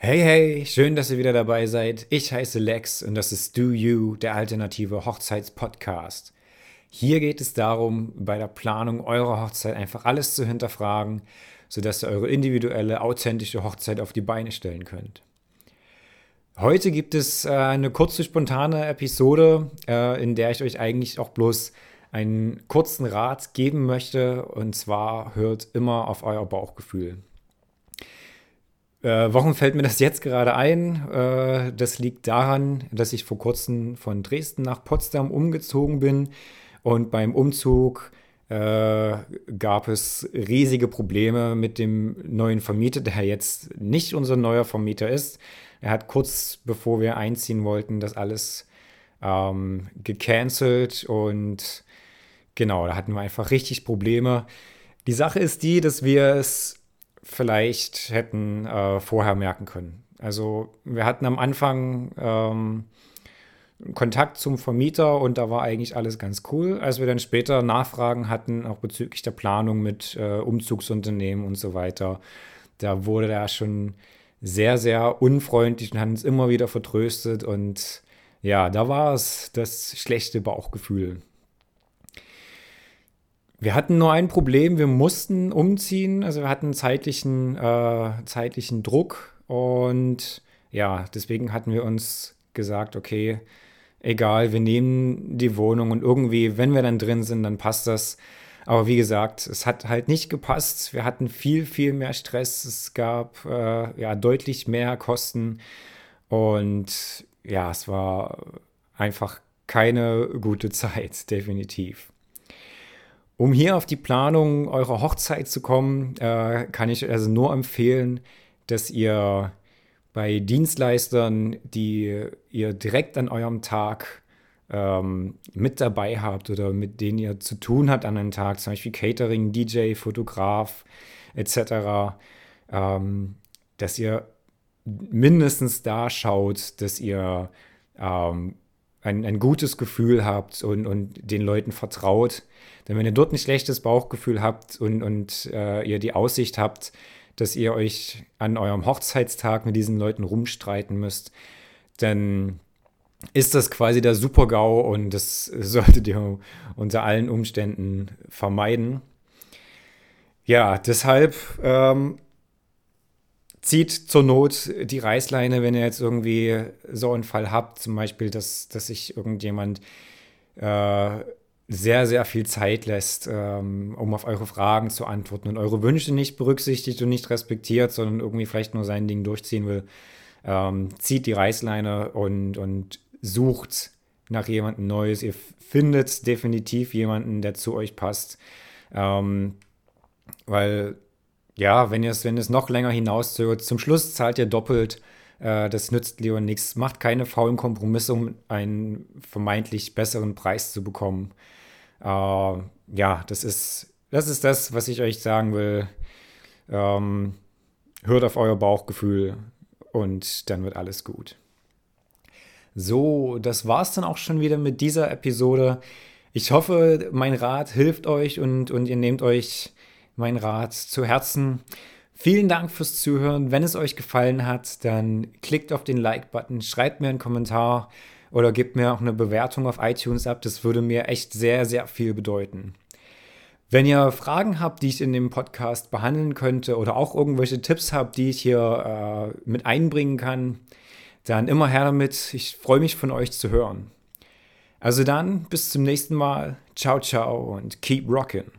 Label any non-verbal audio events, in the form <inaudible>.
Hey, hey, schön, dass ihr wieder dabei seid. Ich heiße Lex und das ist Do You, der alternative Hochzeitspodcast. Hier geht es darum, bei der Planung eurer Hochzeit einfach alles zu hinterfragen, sodass ihr eure individuelle, authentische Hochzeit auf die Beine stellen könnt. Heute gibt es äh, eine kurze, spontane Episode, äh, in der ich euch eigentlich auch bloß einen kurzen Rat geben möchte. Und zwar hört immer auf euer Bauchgefühl. Äh, warum fällt mir das jetzt gerade ein? Äh, das liegt daran, dass ich vor kurzem von Dresden nach Potsdam umgezogen bin und beim Umzug äh, gab es riesige Probleme mit dem neuen Vermieter, der jetzt nicht unser neuer Vermieter ist. Er hat kurz bevor wir einziehen wollten, das alles ähm, gecancelt und genau, da hatten wir einfach richtig Probleme. Die Sache ist die, dass wir es vielleicht hätten äh, vorher merken können. Also wir hatten am Anfang ähm, Kontakt zum Vermieter und da war eigentlich alles ganz cool. Als wir dann später Nachfragen hatten, auch bezüglich der Planung mit äh, Umzugsunternehmen und so weiter, da wurde er schon sehr, sehr unfreundlich und hat uns immer wieder vertröstet und ja, da war es das schlechte Bauchgefühl. Wir hatten nur ein Problem, wir mussten umziehen, also wir hatten zeitlichen, äh, zeitlichen Druck und ja, deswegen hatten wir uns gesagt, okay, egal, wir nehmen die Wohnung und irgendwie, wenn wir dann drin sind, dann passt das. Aber wie gesagt, es hat halt nicht gepasst. Wir hatten viel, viel mehr Stress. Es gab äh, ja deutlich mehr Kosten und ja, es war einfach keine gute <laughs> Zeit, definitiv. Um hier auf die Planung eurer Hochzeit zu kommen, äh, kann ich also nur empfehlen, dass ihr bei Dienstleistern, die ihr direkt an eurem Tag ähm, mit dabei habt oder mit denen ihr zu tun habt an einem Tag, zum Beispiel Catering, DJ, Fotograf etc., ähm, dass ihr mindestens da schaut, dass ihr ähm, ein, ein gutes Gefühl habt und, und den Leuten vertraut. Denn wenn ihr dort ein schlechtes Bauchgefühl habt und, und äh, ihr die Aussicht habt, dass ihr euch an eurem Hochzeitstag mit diesen Leuten rumstreiten müsst, dann ist das quasi der Super-GAU und das <laughs> solltet ihr unter allen Umständen vermeiden. Ja, deshalb ähm, zieht zur Not die Reißleine, wenn ihr jetzt irgendwie so einen Fall habt, zum Beispiel, dass, dass sich irgendjemand äh, sehr, sehr viel Zeit lässt, ähm, um auf eure Fragen zu antworten und eure Wünsche nicht berücksichtigt und nicht respektiert, sondern irgendwie vielleicht nur sein Ding durchziehen will, ähm, zieht die Reißleine und, und sucht nach jemandem Neues. Ihr findet definitiv jemanden, der zu euch passt. Ähm, weil ja, wenn ihr es, wenn es noch länger hinauszögert, zum Schluss zahlt ihr doppelt. Äh, das nützt Leon nichts. Macht keine faulen Kompromisse, um einen vermeintlich besseren Preis zu bekommen. Äh, ja, das ist, das ist das, was ich euch sagen will. Ähm, hört auf euer Bauchgefühl und dann wird alles gut. So, das war's dann auch schon wieder mit dieser Episode. Ich hoffe, mein Rat hilft euch und, und ihr nehmt euch mein Rat zu Herzen. Vielen Dank fürs Zuhören. Wenn es euch gefallen hat, dann klickt auf den Like-Button, schreibt mir einen Kommentar oder gebt mir auch eine Bewertung auf iTunes ab. Das würde mir echt sehr, sehr viel bedeuten. Wenn ihr Fragen habt, die ich in dem Podcast behandeln könnte oder auch irgendwelche Tipps habt, die ich hier äh, mit einbringen kann, dann immer her damit. Ich freue mich von euch zu hören. Also dann, bis zum nächsten Mal. Ciao, ciao und keep rockin'.